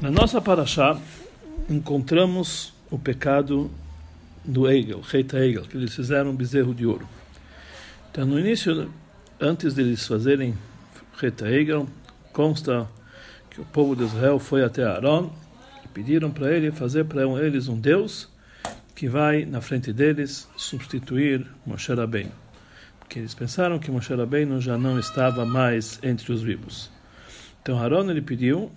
Na nossa paraxá, encontramos o pecado do Egel, Reita Egel, que eles fizeram um bezerro de ouro. Então, no início, antes de eles fazerem Reita Egel, consta que o povo de Israel foi até Aaron e pediram para ele fazer para eles um Deus que vai na frente deles substituir Moshe Rabbeinu. Porque eles pensaram que Moshe Rabbeinu já não estava mais entre os vivos. Então Aaron ele pediu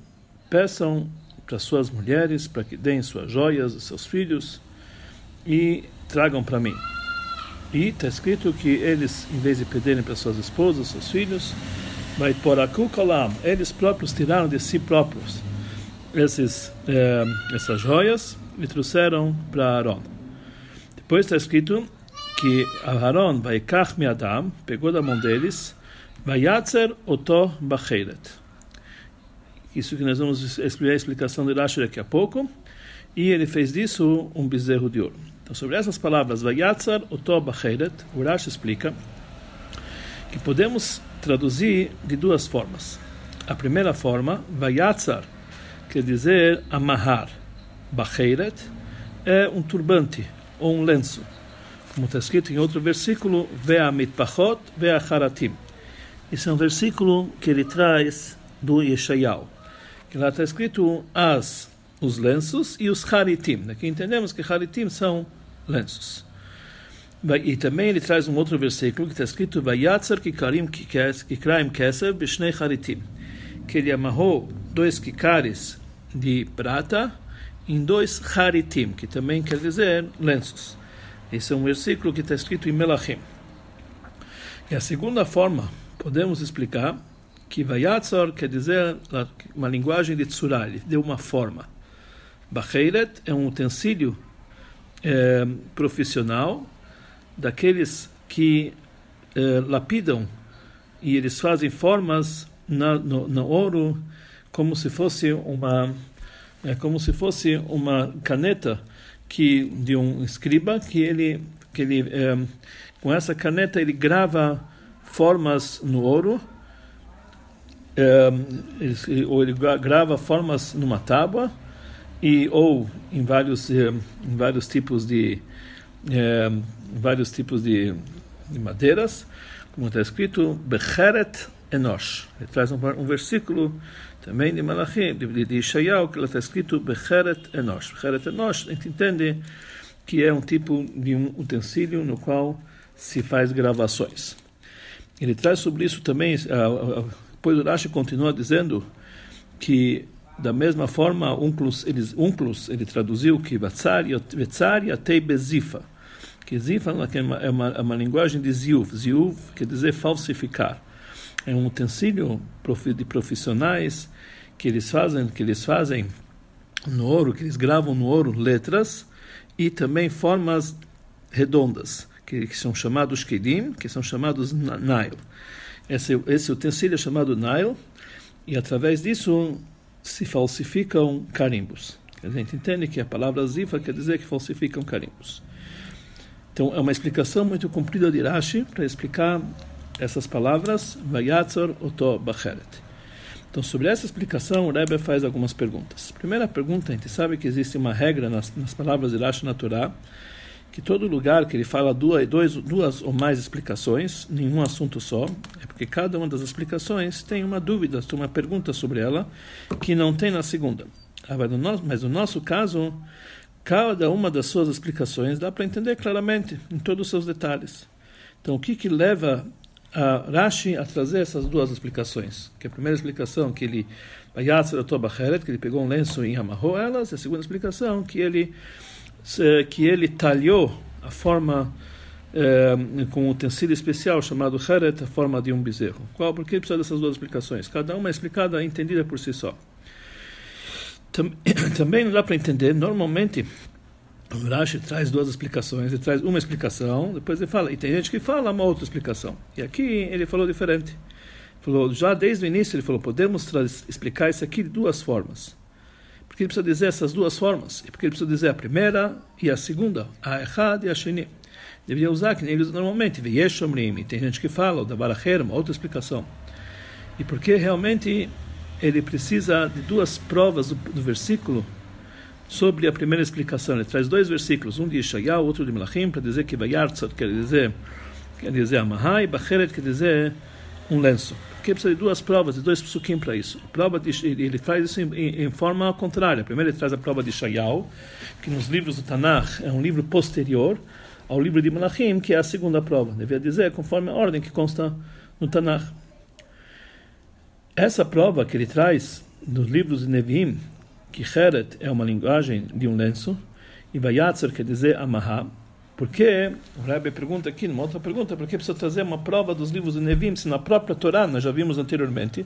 peçam para suas mulheres para que deem suas joias, seus filhos e tragam para mim. E está escrito que eles, em vez de pedirem para suas esposas, seus filhos, vai por kalam, eles próprios tiraram de si próprios esses, eh, essas joias e trouxeram para Aaron. Depois está escrito que Aaron vai Adam, pegou da mão deles, vai yatzer oto bacheret isso que nós vamos explicar a explicação de Rashi daqui a pouco. E ele fez disso um bezerro de ouro. Então, sobre essas palavras, Vayatzar Otob Acheret, o Rashi explica que podemos traduzir de duas formas. A primeira forma, Vayatzar, quer dizer amarrar. Bacheret é um turbante ou um lenço. Como está escrito em outro versículo, Vea mitpachot, vea haratim. Esse é um versículo que ele traz do Yeshayahu que lá está escrito as, os lenços e os haritim. Aqui entendemos que haritim são lenços. E também ele traz um outro versículo que está escrito Vayatzer kikarim kikraim keser bishnei haritim. Que ele amarrou dois kikares de prata em dois haritim, que também quer dizer lenços. Esse é um versículo que está escrito em Melachim. E a segunda forma, podemos explicar que Vayatzor quer dizer uma linguagem de Tzura, ele deu uma forma. Bacheiret é um utensílio é, profissional daqueles que é, lapidam e eles fazem formas na, no, no, ouro como se fosse uma é, como se fosse uma caneta que de um escriba que ele que ele é, com essa caneta ele grava formas no ouro ele, ou ele grava formas numa tábua e ou em vários em vários tipos de vários tipos de, de madeiras como está escrito Becheret Enosh ele traz um, um versículo também de Malachi de, de que está escrito Becheret Enosh Becheret Enosh a gente entende que é um tipo de um utensílio no qual se faz gravações. Ele traz sobre isso também depois o Rashi continua dizendo que da mesma forma unclus unclus, ele traduziu que vetzari atei bezifa que zifa é uma, é uma, é uma linguagem de ziuv. Ziuv quer dizer falsificar. É um utensílio de profissionais que eles fazem que eles fazem no ouro que eles gravam no ouro letras e também formas redondas que, que são chamados kelim que são chamados nail esse, esse utensílio é chamado Nile, e através disso se falsificam carimbos. A gente entende que a palavra zifa quer dizer que falsificam carimbos. Então, é uma explicação muito comprida de Rashi para explicar essas palavras, Vayatzor Oto Bacheret. Então, sobre essa explicação, o Rebbe faz algumas perguntas. Primeira pergunta, a gente sabe que existe uma regra nas, nas palavras de Rashi na Torá, que todo lugar que ele fala duas, dois, duas ou mais explicações, nenhum assunto só, é porque cada uma das explicações tem uma dúvida, tem uma pergunta sobre ela, que não tem na segunda. Ah, mas no nosso caso, cada uma das suas explicações dá para entender claramente, em todos os seus detalhes. Então, o que, que leva a Rashi a trazer essas duas explicações? Que a primeira explicação, que ele que ele pegou um lenço e amarrou elas, a segunda explicação, que ele que ele talhou a forma é, com um utensílio especial chamado heret, a forma de um bezerro. Qual? Por que precisa dessas duas explicações? Cada uma é explicada e entendida por si só. Também não dá para entender, normalmente, o Rashi traz duas explicações, ele traz uma explicação, depois ele fala, e tem gente que fala uma outra explicação. E aqui ele falou diferente. Falou, já desde o início ele falou, podemos explicar isso aqui de duas formas. Porque ele precisa dizer essas duas formas. E porque ele precisa dizer a primeira e a segunda. A Echad e a Sheni. Deveria usar que nem eles normalmente. Veyeshomrim. Tem gente que fala, o da Baracher, uma outra explicação. E porque realmente ele precisa de duas provas do, do versículo sobre a primeira explicação. Ele traz dois versículos, um de Ishayah, outro de Melachim, para dizer que Vayartzat quer dizer, quer dizer Amahai, Bacheret quer dizer um lenço. Porque precisa de duas provas, de dois psukim para isso. A prova de, ele faz isso em, em, em, forma contrária. Primeiro ele traz a prova de Ishayah, que nos livros do Tanakh é um livro posterior ao livro de Melachim, que é a segunda prova. Devia dizer conforme a ordem que consta no Tanakh. Essa prova que ele traz nos livros de Nevi'im, que Heret é uma linguagem de um lenço, e Vayatzer quer dizer amarrar, porque, o Rebbe pergunta aqui, numa outra pergunta, por que precisa trazer uma prova dos livros de Nevi'im, se na própria Torá, nós já vimos anteriormente,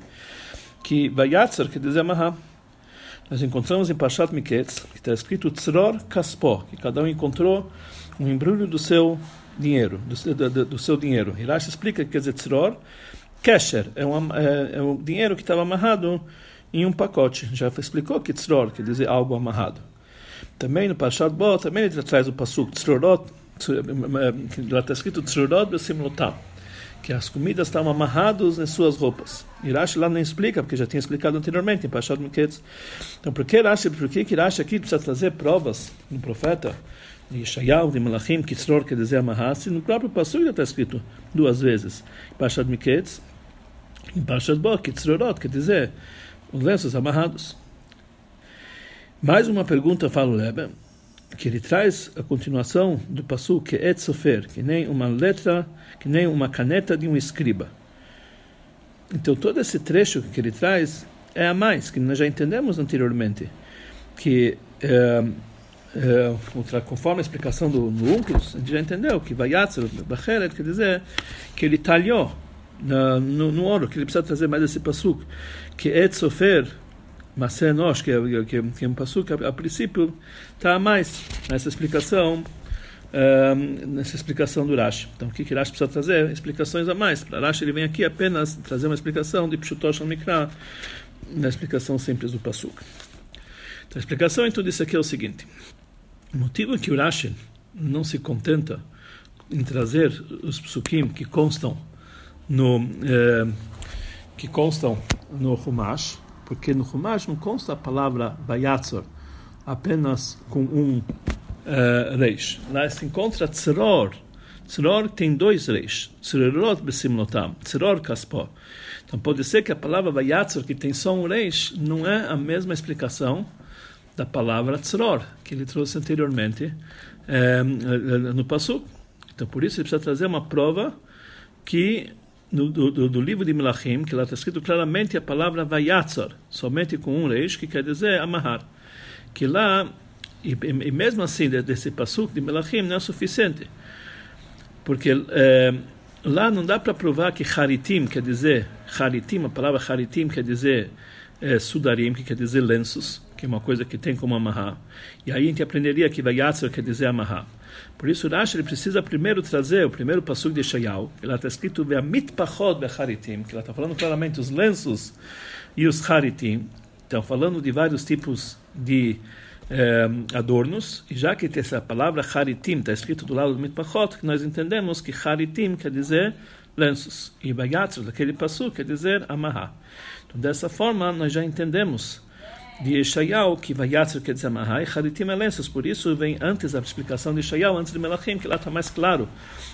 que Vayatzer quer dizer amarrar. Nós encontramos em Pashat Miketz, que está escrito Tzror Kaspo, que cada um encontrou um embrulho do seu dinheiro, do, do, do seu dinheiro. Hirash explica que quer dizer Tzror, Kesher é, um é, é o dinheiro que estava amarrado em um pacote. Já explicou que tzror quer dizer algo amarrado. Também no Pashat Bo, também ele traz o pasuk tzrorot, lá está escrito tzrorot besimlotam, que as comidas estavam amarradas nas suas roupas. E Rashi lá nem explica, porque já tinha explicado anteriormente em Pashat Miketz. Então, por que Rashi, por que Rashi aqui precisa trazer provas no profeta? de Yeshayahu, de Malachim, que tzror quer dizer amarrar, se no próprio Pasuk já está escrito duas vezes. Pashat Miketz, em Pashat Bo, que tzrorot quer dizer os lenços amarrados. Mais uma pergunta fala o Lebe, que ele traz a continuação do passo que é sofer, que nem uma letra, que nem uma caneta de um escriba. Então todo esse trecho que ele traz é a mais, que nós já entendemos anteriormente, que é, é, conforme a explicação do, Unclus, a gente já entendeu que Vayatzer, Bacheret, quer dizer que ele talhou no, no, ouro, que ele precisa trazer mais esse passuco, que é mas é nós, que, que, que é um passuco, a, a princípio está a mais nessa explicação, um, nessa explicação do Rashi. Então, o que, que Rashi precisa trazer? Explicações a mais. Para Rashi, ele vem aqui apenas trazer uma explicação de Pshutosh Mikra, na explicação simples do passuco. Então, a explicação em tudo isso aqui é o seguinte. O motivo que o Rashi não se contenta em trazer os psukim que constam no eh, que constam no Humash, porque no Humash não consta a palavra Bayatzor apenas com um eh, reis. Lá se encontra Tzeror. Tzeror tem dois reis. Tzerorot besimlotam. Tzeror kaspó. Então pode ser que a palavra Bayatzor, que tem só um reis, não é a mesma explicação da palavra Tzeror, que ele trouxe anteriormente eh, no Passuk. Então por isso ele precisa trazer uma prova que no, do, do, livro de Melachim, que lá está escrito claramente a palavra Vayatzar, somente com um reis, que quer dizer amarrar. Que lá, e, e mesmo assim, desse passuk de Melachim não é suficiente. Porque é, lá não dá para provar que Haritim quer dizer, Haritim, a palavra Haritim quer dizer é, Sudarim, que quer dizer lenços, que é uma coisa que tem como amarrar. E aí a gente aprenderia que Vayatzar quer dizer amarrar. Por isso, Rashi ele precisa primeiro trazer o primeiro passo de Shayal, lá está escrito Ve'amitpachot be'charitim, que lá está falando claramente os lenços e os haritim. Estão falando de vários tipos de eh, adornos, e já que essa palavra haritim está escrito do lado do mitpachot, que nós entendemos que haritim quer dizer lenços, e bayatr, daquele passo, quer dizer amarrar. Então, dessa forma, nós já entendemos de Yeshayahu, que vai dizer Mahai, Haritim Elensos, por isso vem antes a explicação de Yeshayahu, antes de Melachim, que lá está mais claro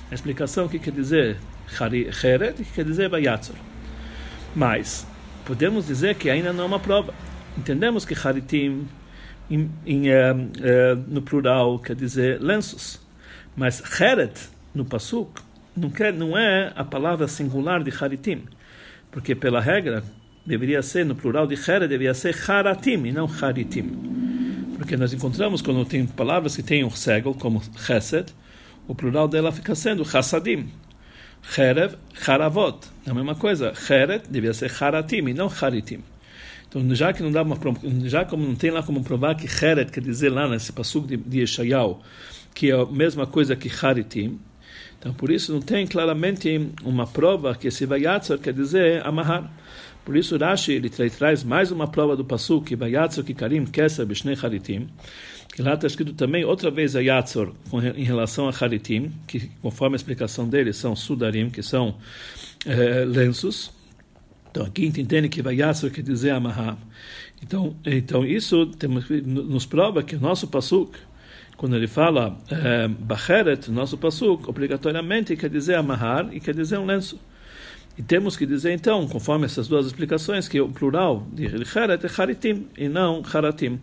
a explicação que quer dizer Heret que quer dizer Vayatzer. Mas, podemos dizer que ainda não é uma prova. Entendemos que Haritim, em, em, uh, uh, no plural, quer dizer lenços, mas Heret, no Pasuk, não, quer, não é a palavra singular de Haritim, porque pela regra, deveria ser, no plural de Hera, deveria ser Haratim e não Haritim. Porque nós encontramos quando tem palavras que têm um segel, como Chesed, o plural dela fica sendo Chassadim. Cherev, Haravot. É a mesma coisa. Heret devia ser Haratim e não Haritim. Então, já que não dá uma, já como não tem lá como provar que Heret quer dizer lá nesse passug de, de Yeshayahu, que é a mesma coisa que Haritim, então por isso não tem claramente uma prova que esse Vayatzar quer dizer amarrar. Por isso Rashi ele traz mais uma prova do Pasuk, que Vayatzor Kikarim Keser B'Shnei Haritim, que lá está escrito também outra vez a Yatzor em relação a Haritim, que conforme a explicação dele são Sudarim, que são é, lenços. Então aqui entende que Vayatzor quer dizer amarrar. Então, então isso temos, nos prova que o nosso Pasuk, quando ele fala é, Bacheret, nosso Pasuk, obrigatoriamente quer dizer amarrar e quer dizer um lenço. E temos que dizer, então, conforme essas duas explicações, que o plural de Heret é Haritim e não Haratim.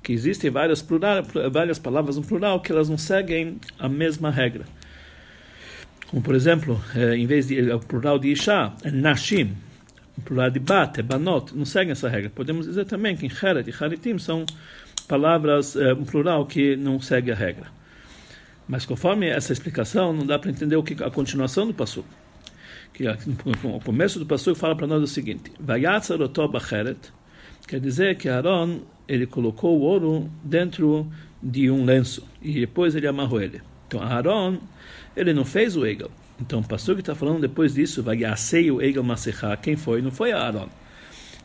Que existem várias, plural, várias palavras no plural que elas não seguem a mesma regra. Como, por exemplo, é, em vez de o plural de Isha, é Nashim. O plural de Bat é Banot. Não seguem essa regra. Podemos dizer também que Heret e Haritim são palavras, é, um plural que não segue a regra. Mas conforme essa explicação, não dá para entender o que a continuação do passo que o começo do passo fala para nós o seguinte: quer dizer que Aaron ele colocou o ouro dentro de um lenço e depois ele amarrou ele. Então Aaron ele não fez o egel. Então o pastor que está falando depois disso, vai o egel masecha, quem foi? Não foi Aaron.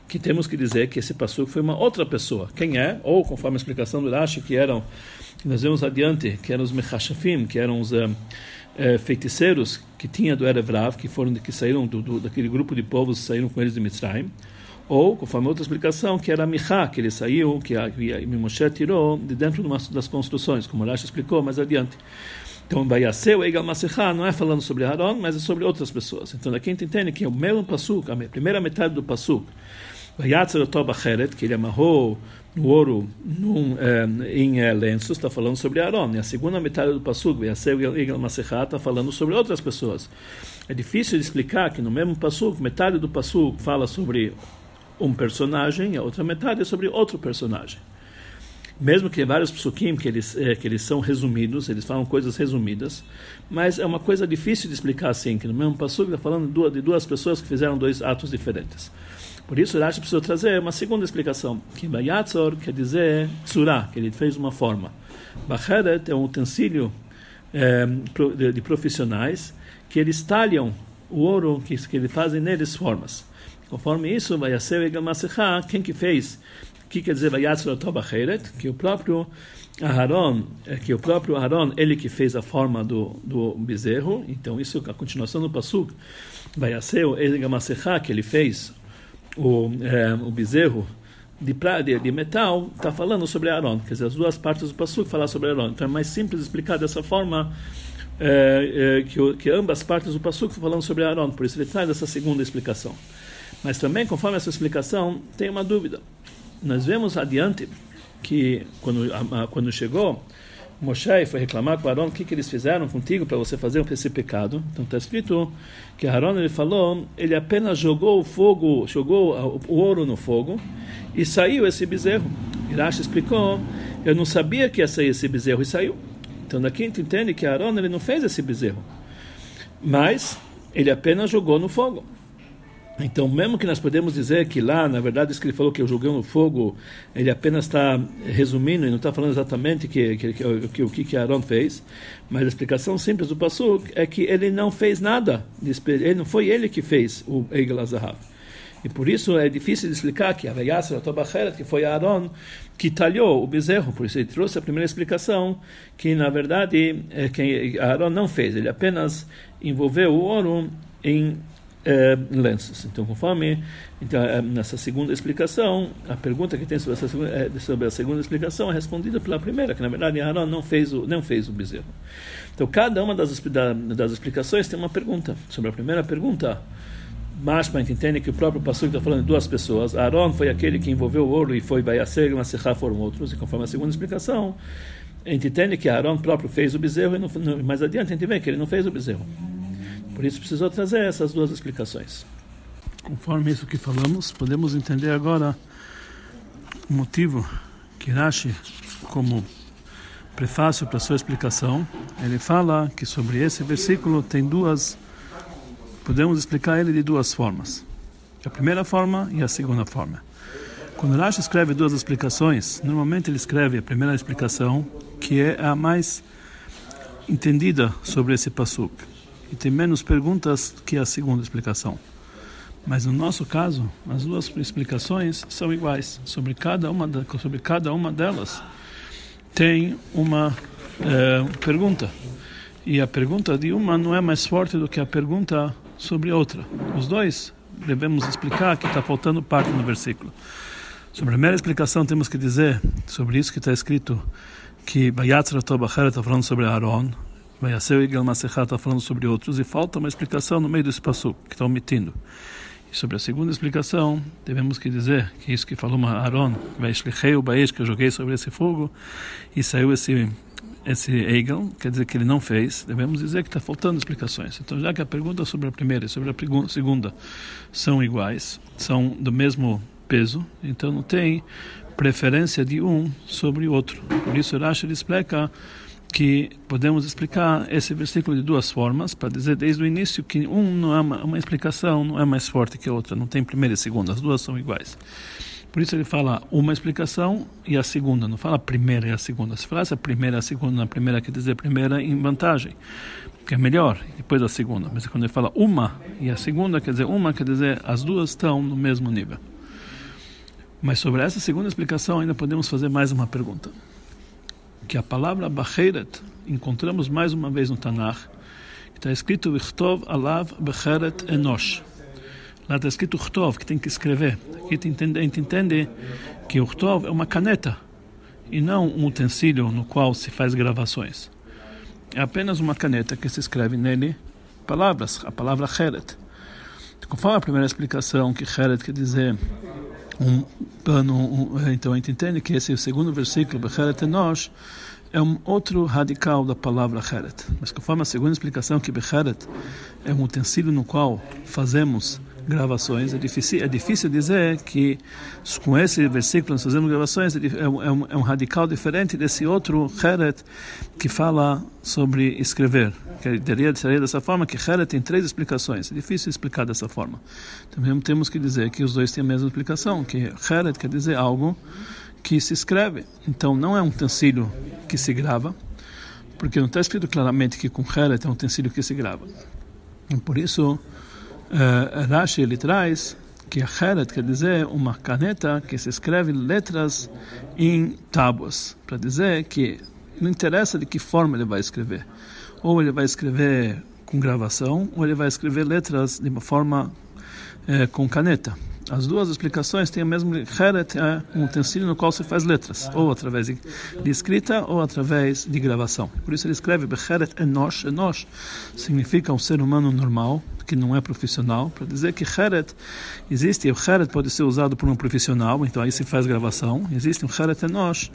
Que temos que dizer que esse pastor foi uma outra pessoa. Quem é? Ou conforme a explicação do Rashi, que eram, nós vemos adiante, que eram os mechashafim, que eram os um, é, feiticeiros que tinha do Erevrav, que foram que saíram do, do, daquele grupo de povos saíram com eles de Mitzrayim, ou, conforme outra explicação, que era Michá, que ele saiu, que a, que Moshe tirou de dentro de uma, das construções, como o Rashi explicou mais adiante. Então, Bayaseu, o Egal Masechá, não é falando sobre Aaron, mas é sobre outras pessoas. Então, daqui a gente entende que é o mesmo Passuk, a primeira metade do Passuk, Vayatzer Otobacheret, que ele amarrou o ouro num, eh, em eh, lenços, está falando sobre Aaron. E a segunda metade do Egal Masechá, está falando sobre outras pessoas. É difícil de explicar que no mesmo Passuk, metade do Passuk fala sobre um personagem, a outra metade é sobre outro personagem. Mesmo que vários psukim que eles é, que eles são resumidos, eles falam coisas resumidas, mas é uma coisa difícil de explicar assim, que no mesmo passuk está falando de duas pessoas que fizeram dois atos diferentes. Por isso, Rashi precisa trazer uma segunda explicação, que Bayatzor quer dizer tsura, que ele fez uma forma. Bacheret é um utensílio é, de, de, profissionais que eles talham o ouro, que, que eles fazem neles formas. Conforme isso, vai ser quem que fez que quer dizer Vayatzor Tobacheret? Que o próprio Aharon, é que o próprio Aharon, ele que fez a forma do, do bezerro, então isso é a continuação do Pasuk, Vayaseu Egamasecha, que ele fez o, é, o bezerro de, de, de metal, está falando sobre Aaron, quer dizer, as duas partes do Pasuk falam sobre Aaron, então é mais simples explicar dessa forma é, é, que, que, ambas partes do Pasuk falando sobre Aaron, por isso ele traz essa segunda explicação. Mas também, conforme essa explicação, tem uma dúvida. Nós vemos adiante que quando, quando chegou Moshe foi reclamar com Aaron o que, que eles fizeram contigo para você fazer esse pecado. Então está escrito que Aaron ele falou, ele apenas jogou o fogo, jogou o ouro no fogo e saiu esse bezerro. Irash explicou, eu não sabia que ia sair esse bezerro e saiu. Então daqui a gente entende que Aaron ele não fez esse bezerro, mas ele apenas jogou no fogo. Então, mesmo que nós podemos dizer que lá, na verdade, isso que ele falou que eu joguei no fogo, ele apenas está resumindo e não está falando exatamente que, que, que, que, o que, que Aaron fez, mas a explicação simples do Passuk é que ele não fez nada, ele, não foi ele que fez o Egel Azahav. E por isso é difícil de explicar que a Veyasser, que foi Aaron que talhou o bezerro. Por isso ele trouxe a primeira explicação, que na verdade é que Aaron não fez, ele apenas envolveu o ouro em é, lenços. Então, conforme então, é, nessa segunda explicação, a pergunta que tem sobre, essa é, sobre a segunda explicação é respondida pela primeira, que na verdade Aaron não fez o, não fez o bezerro. Então, cada uma das, das explicações tem uma pergunta. Sobre a primeira pergunta, Mashma entende que o próprio pastor está falando de duas pessoas. Aaron foi aquele que envolveu o ouro e foi Bayaser e Masechá foram outros. E conforme a segunda explicação, a gente entende que Aaron próprio fez o bezerro e não, mais adiante a gente vê que ele não fez o bezerro. Por isso precisou trazer essas duas explicações. Conforme isso que falamos, podemos entender agora o motivo que Rashi, como prefácio para sua explicação, ele fala que sobre esse versículo tem duas, podemos explicar ele de duas formas. A primeira forma e a segunda forma. Quando Rashi escreve duas explicações, normalmente ele escreve a primeira explicação, que é a mais entendida sobre esse pasuk e tem menos perguntas que a segunda explicação. Mas no nosso caso, as duas explicações são iguais. Sobre cada uma, sobre cada uma delas tem uma é, pergunta. E a pergunta de uma não é mais forte do que a pergunta sobre outra. Os dois devemos explicar que está faltando parte no versículo. Sobre a primeira explicação, temos que dizer sobre isso que está escrito que Bayatzra Tobachar está falando sobre Aaron, Bayaseu e Galmasechá está falando sobre outros, e falta uma explicação no meio desse passo que está omitindo. E sobre a segunda explicação, devemos que dizer que isso que falou Aaron, o que eu joguei sobre esse fogo, e saiu esse esse Hegel, quer dizer que ele não fez, devemos dizer que está faltando explicações. Então, já que a pergunta sobre a primeira e sobre a segunda são iguais, são do mesmo peso, então não tem preferência de um sobre o outro. Por isso, Rashi explica que podemos explicar esse versículo de duas formas, para dizer desde o início que um não é uma, uma explicação, não é mais forte que a outra, não tem primeira e segunda, as duas são iguais. Por isso ele fala uma explicação e a segunda, não fala a primeira e a segunda. Se falasse a primeira e a segunda, a primeira quer dizer primeira em vantagem, que é melhor, depois a segunda. Mas quando ele fala uma e a segunda, quer dizer uma, quer dizer as duas estão no mesmo nível. Mas sobre essa segunda explicação ainda podemos fazer mais uma pergunta. Que a palavra Bacheret encontramos mais uma vez no Tanakh, que está escrito Vichtov Alav Becheret Enosh Lá está escrito Chtov, que tem que escrever. Aqui a gente entende que o Chtov é uma caneta e não um utensílio no qual se faz gravações. É apenas uma caneta que se escreve nele palavras, a palavra Heret. Conforme a primeira explicação, que Heret quer dizer um pano, um, então a gente entende que esse é o segundo versículo, Becheret Enosh, é um outro radical da palavra Heret. Mas conforme a segunda explicação, que Becheret é um utensílio no qual fazemos gravações. É difícil, é difícil dizer que com esse versículo nós fazemos gravações, é um, é um, é um radical diferente desse outro Heret que fala sobre escrever. Que teria, seria dessa forma que Heret tem três explicações. É difícil explicar dessa forma. Também temos que dizer que os dois têm a mesma explicação, que Heret quer dizer algo que se escreve. Então não é um utensílio que se grava, porque não está escrito claramente que com Heret é um utensílio que se grava. E por isso Uh, Rashi ele traz que a Heret quer dizer uma caneta que se escreve letras em tábuas, para dizer que não interessa de que forma ele vai escrever. Ou ele vai escrever com gravação, ou ele vai escrever letras de uma forma eh, com caneta. As duas explicações têm a mesma. Heret é um utensílio no qual se faz letras, ou através de, escrita ou através de gravação. Por isso ele escreve Becheret Enosh. Enosh significa um ser humano normal, que não é profissional, para dizer que Heret existe. O Heret pode ser usado por um profissional, então aí se faz gravação. Existe um Heret Enosh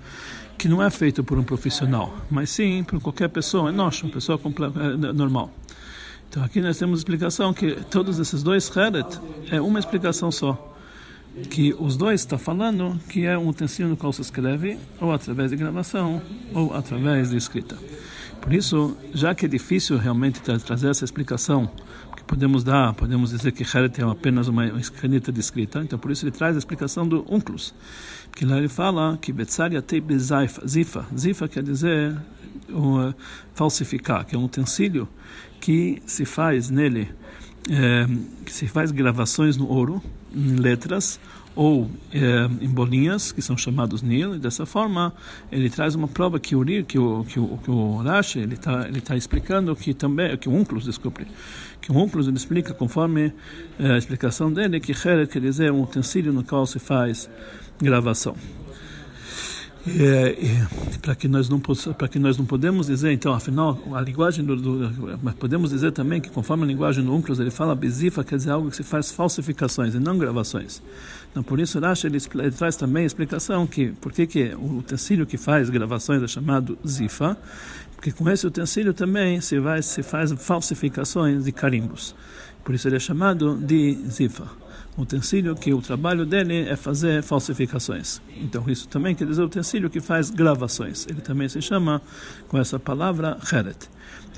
que não é feito por um profissional, mas sim por qualquer pessoa. Enosh, uma pessoa é, normal. Então aqui nós temos explicação que todos esses dois Heret é uma explicação só. Que os dois estão falando que é um utensílio no qual se escreve, ou através de gravação, ou através de escrita. Por isso, já que é difícil realmente trazer essa explicação, que podemos dar, podemos dizer que Heret é apenas uma caneta de escrita, então por isso ele traz a explicação do Unclus, que lá ele fala que Betzaria te zifa, zifa quer dizer falsificar, que é um utensílio que se faz nele, é, que se faz gravações no ouro, em letras, ou é, em bolinhas, que são chamados nil, e dessa forma ele traz uma prova que o que o, que o, que o Rashi, ele está ele tá explicando que também, que o Unclus, desculpe, que o Unclus ele explica, conforme é, a explicação dele, que Heret quer dizer um utensílio no qual se faz gravação. É, é, para que nós não para que nós não podemos dizer então afinal a linguagem do, do, mas podemos dizer também que conforme a linguagem do Unclus ele fala besifa quer dizer algo que se faz falsificações e não gravações. Então por isso Rashi ele, ele traz também a explicação que por que que o utensílio que faz gravações é chamado zifa porque com esse utensílio também se vai se faz falsificações de carimbos. Por isso ele é chamado de zifa utensílio que o trabalho dele é fazer falsificações. Então isso também quer dizer utensílio que faz gravações. Ele também se chama com essa palavra Heret.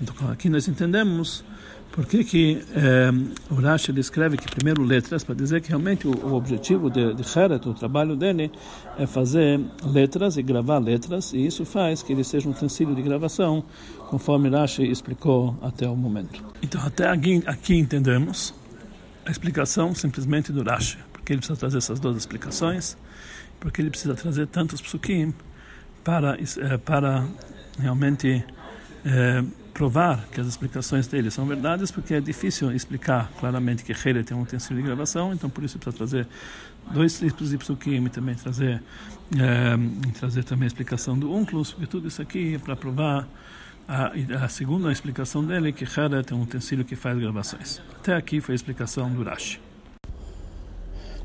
Então aqui nós entendemos por que, que eh, o Rashi escreve que primeiro letras, para dizer que realmente o, o objetivo de, de Heret, o trabalho dele, é fazer letras e gravar letras, e isso faz que ele seja um utensílio de gravação, conforme Rashi explicou até o momento. Então até aqui, aqui entendemos a explicação simplesmente do Rashi, porque ele precisa trazer essas duas explicações, porque ele precisa trazer tantos psukim para, eh, para realmente é, provar que as explicações dele são verdades, porque é difícil explicar claramente que Heire tem um utensílio de gravação, então por isso precisa trazer dois tipos de psukim e também trazer, é, trazer também a explicação do Unclus, porque tudo isso aqui é para provar a, a, segunda explicação dele que Heire tem um utensílio que faz gravações. Até aqui foi a explicação do Rashi.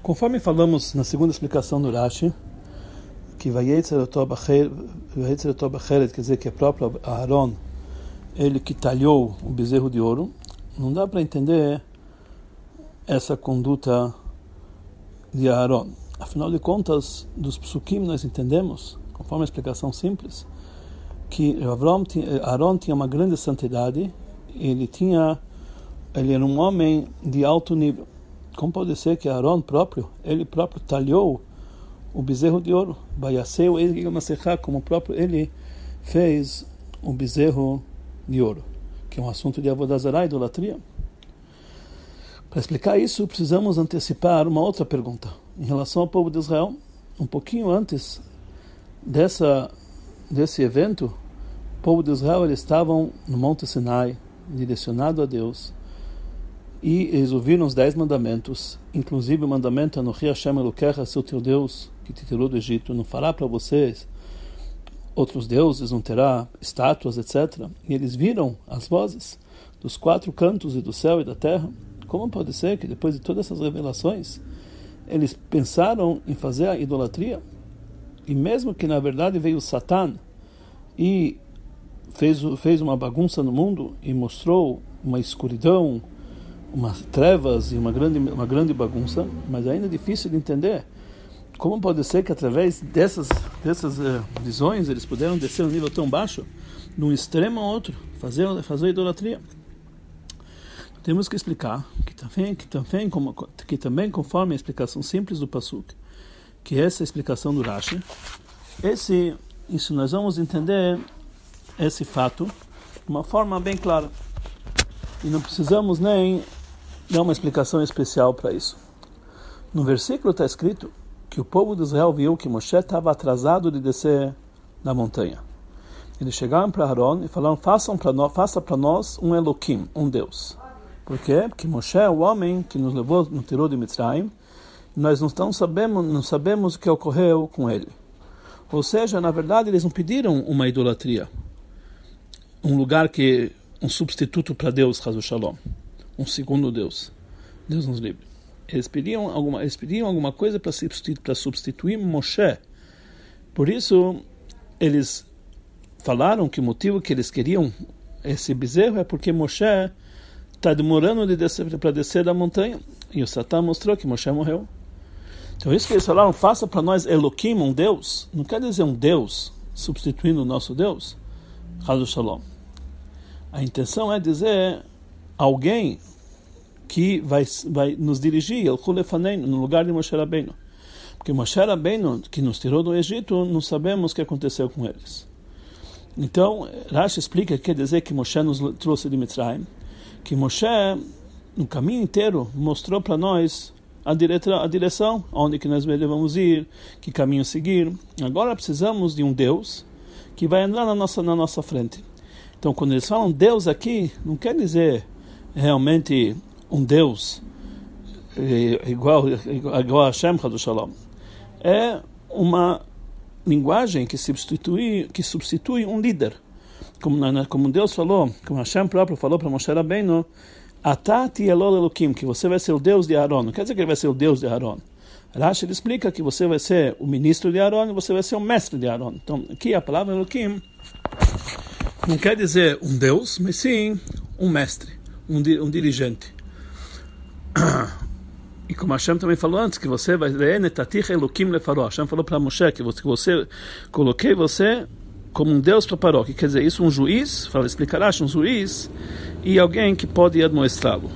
Conforme falamos na segunda explicação do Rashi, que vai quer dizer que é próprio Aaron ele que talhou o bezerro de ouro, não dá para entender essa conduta de Aaron. Afinal de contas, dos psukim nós entendemos, conforme a explicação simples, que Aaron tinha uma grande santidade, ele tinha, ele era um homem de alto nível. Como pode ser que Aaron próprio, ele próprio talhou o bezerro de ouro, Baiaseu, como próprio ele fez o bezerro de ouro, que é um assunto de avodazará e idolatria. Para explicar isso, precisamos antecipar uma outra pergunta. Em relação ao povo de Israel, um pouquinho antes dessa, desse evento, povo de Israel eles estavam no Monte Sinai, direcionado a Deus, e eles ouviram os dez mandamentos, inclusive o mandamento Anochi Hashem Elokecha, seu teu Deus, que te tirou do Egito, não fará para vocês outros deuses, não terá estátuas, etc. E eles viram as vozes dos quatro cantos e do céu e da terra. Como pode ser que depois de todas essas revelações eles pensaram em fazer a idolatria? E mesmo que na verdade veio Satã e fez, fez uma bagunça no mundo e mostrou uma escuridão, umas trevas e uma grande, uma grande bagunça, mas ainda é difícil de entender como pode ser que através dessas dessas uh, visões eles puderam descer um nível tão baixo, de um extremo ao outro, fazer fazer idolatria? Temos que explicar que também que também como que também conforme a explicação simples do pasuk, que é essa explicação do Rashi, esse isso nós vamos entender esse fato de uma forma bem clara. E não precisamos nem dar uma explicação especial para isso. No versículo está escrito que o povo de Israel viu que Moshe estava atrasado de descer da montanha. Eles chegaram para Aaron e falaram: Façam para nós, faça para nós um Elohim, um Deus. Por quê? Porque Moshe é o homem que nos levou, nos tirou de Mitzrayim. Nós não sabemos, não sabemos o que ocorreu com ele. Ou seja, na verdade, eles não pediram uma idolatria, um lugar que um substituto para Deus, Hazu Shalom, um segundo Deus. Deus nos livre. Eles pediam alguma, eles pediam alguma coisa para substituir, para substituir Moshe. Por isso, eles falaram que o motivo que eles queriam esse bezerro é porque Moshe está demorando de descer, para descer da montanha. E o Satã mostrou que Moshe morreu. Então, isso que eles falaram, faça para nós Elohim, um Deus, não quer dizer um Deus substituindo o nosso Deus. Hazu Shalom. A intenção é dizer alguém que vai, vai nos dirigir no lugar de Moshe Rabbeinu. Porque Moshe Rabbeinu, que nos tirou do Egito, não sabemos o que aconteceu com eles. Então, Rashi explica que quer dizer que Moshe nos trouxe de Mitzrayim, que Moshe, no caminho inteiro, mostrou para nós a, direta, a direção, onde que nós devemos ir, que caminho seguir. Agora precisamos de um Deus que vai andar na nossa, na nossa frente. Então, quando eles falam Deus aqui, não quer dizer realmente um Deus igual, igual a Hashem Shalom. É uma linguagem que substitui, que substitui um líder. Como, como Deus falou, como Hashem próprio falou para Moshe Rabbeinu, Atati Elol Elokim, que você vai ser o Deus de Aaron. Não quer dizer que ele vai ser o Deus de Aaron. Rashi explica que você vai ser o ministro de Aaron e você vai ser o mestre de Aaron. Então, aqui a palavra Elokim não quer dizer um Deus, mas sim um mestre, um, um dirigente. E como Hashem também falou antes, que você vai Elokim lefaró. Hashem falou para Moshe que você, que você coloquei você como um Deus para Paró. Que quer dizer isso? Um juiz, fala, explicará, um juiz e alguém que pode administrá-lo.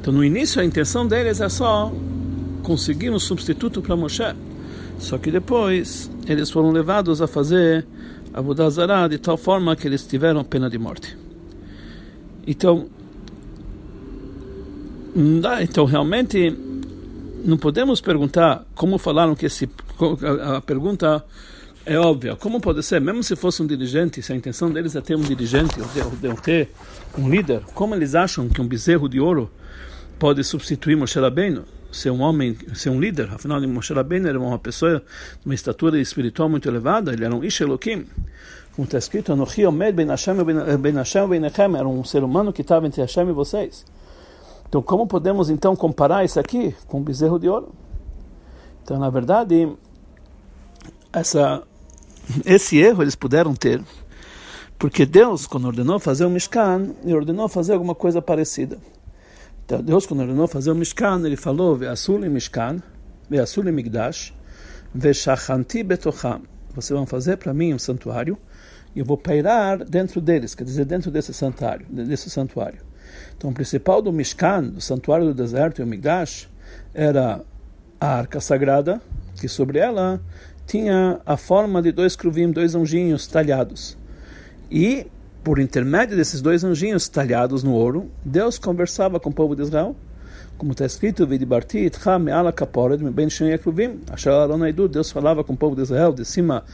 Então no início a intenção deles é só conseguir um substituto para Moshe. Só que depois eles foram levados a fazer a Budazará de tal forma que eles tiveram pena de morte. Então então, realmente, não podemos perguntar como falaram que esse. A pergunta é óbvia. Como pode ser? Mesmo se fosse um dirigente, se a intenção deles é ter um dirigente, ou ter um líder, como eles acham que um bezerro de ouro pode substituir Moshe Rabbeinu? Ser um homem, ser um líder. Afinal, Moshe Rabbeinu era uma pessoa de uma estatura espiritual muito elevada, ele era um Ish. Como está escrito, era um ser humano que estava entre Hashem e vocês. Então, como podemos então comparar isso aqui com um bezerro de ouro? Então, na verdade, essa, esse erro eles puderam ter, porque Deus, quando ordenou fazer o Mishkan, ele ordenou fazer alguma coisa parecida. Então, Deus, quando ordenou fazer o Mishkan, ele falou: Ve'asul Mishkan, Ve'asul Migdash, Ve'shachanti betocham. Vocês vão fazer para mim um santuário e eu vou pairar dentro deles, quer dizer, dentro desse santuário. Desse santuário. Então, o principal do Mishkan, do santuário do deserto e o Migdash, era a arca sagrada, que sobre ela tinha a forma de dois cruvim, dois anjinhos talhados. E, por intermédio desses dois anjinhos talhados no ouro, Deus conversava com o povo de Israel. Como está escrito, Deus falava com o povo de Israel de cima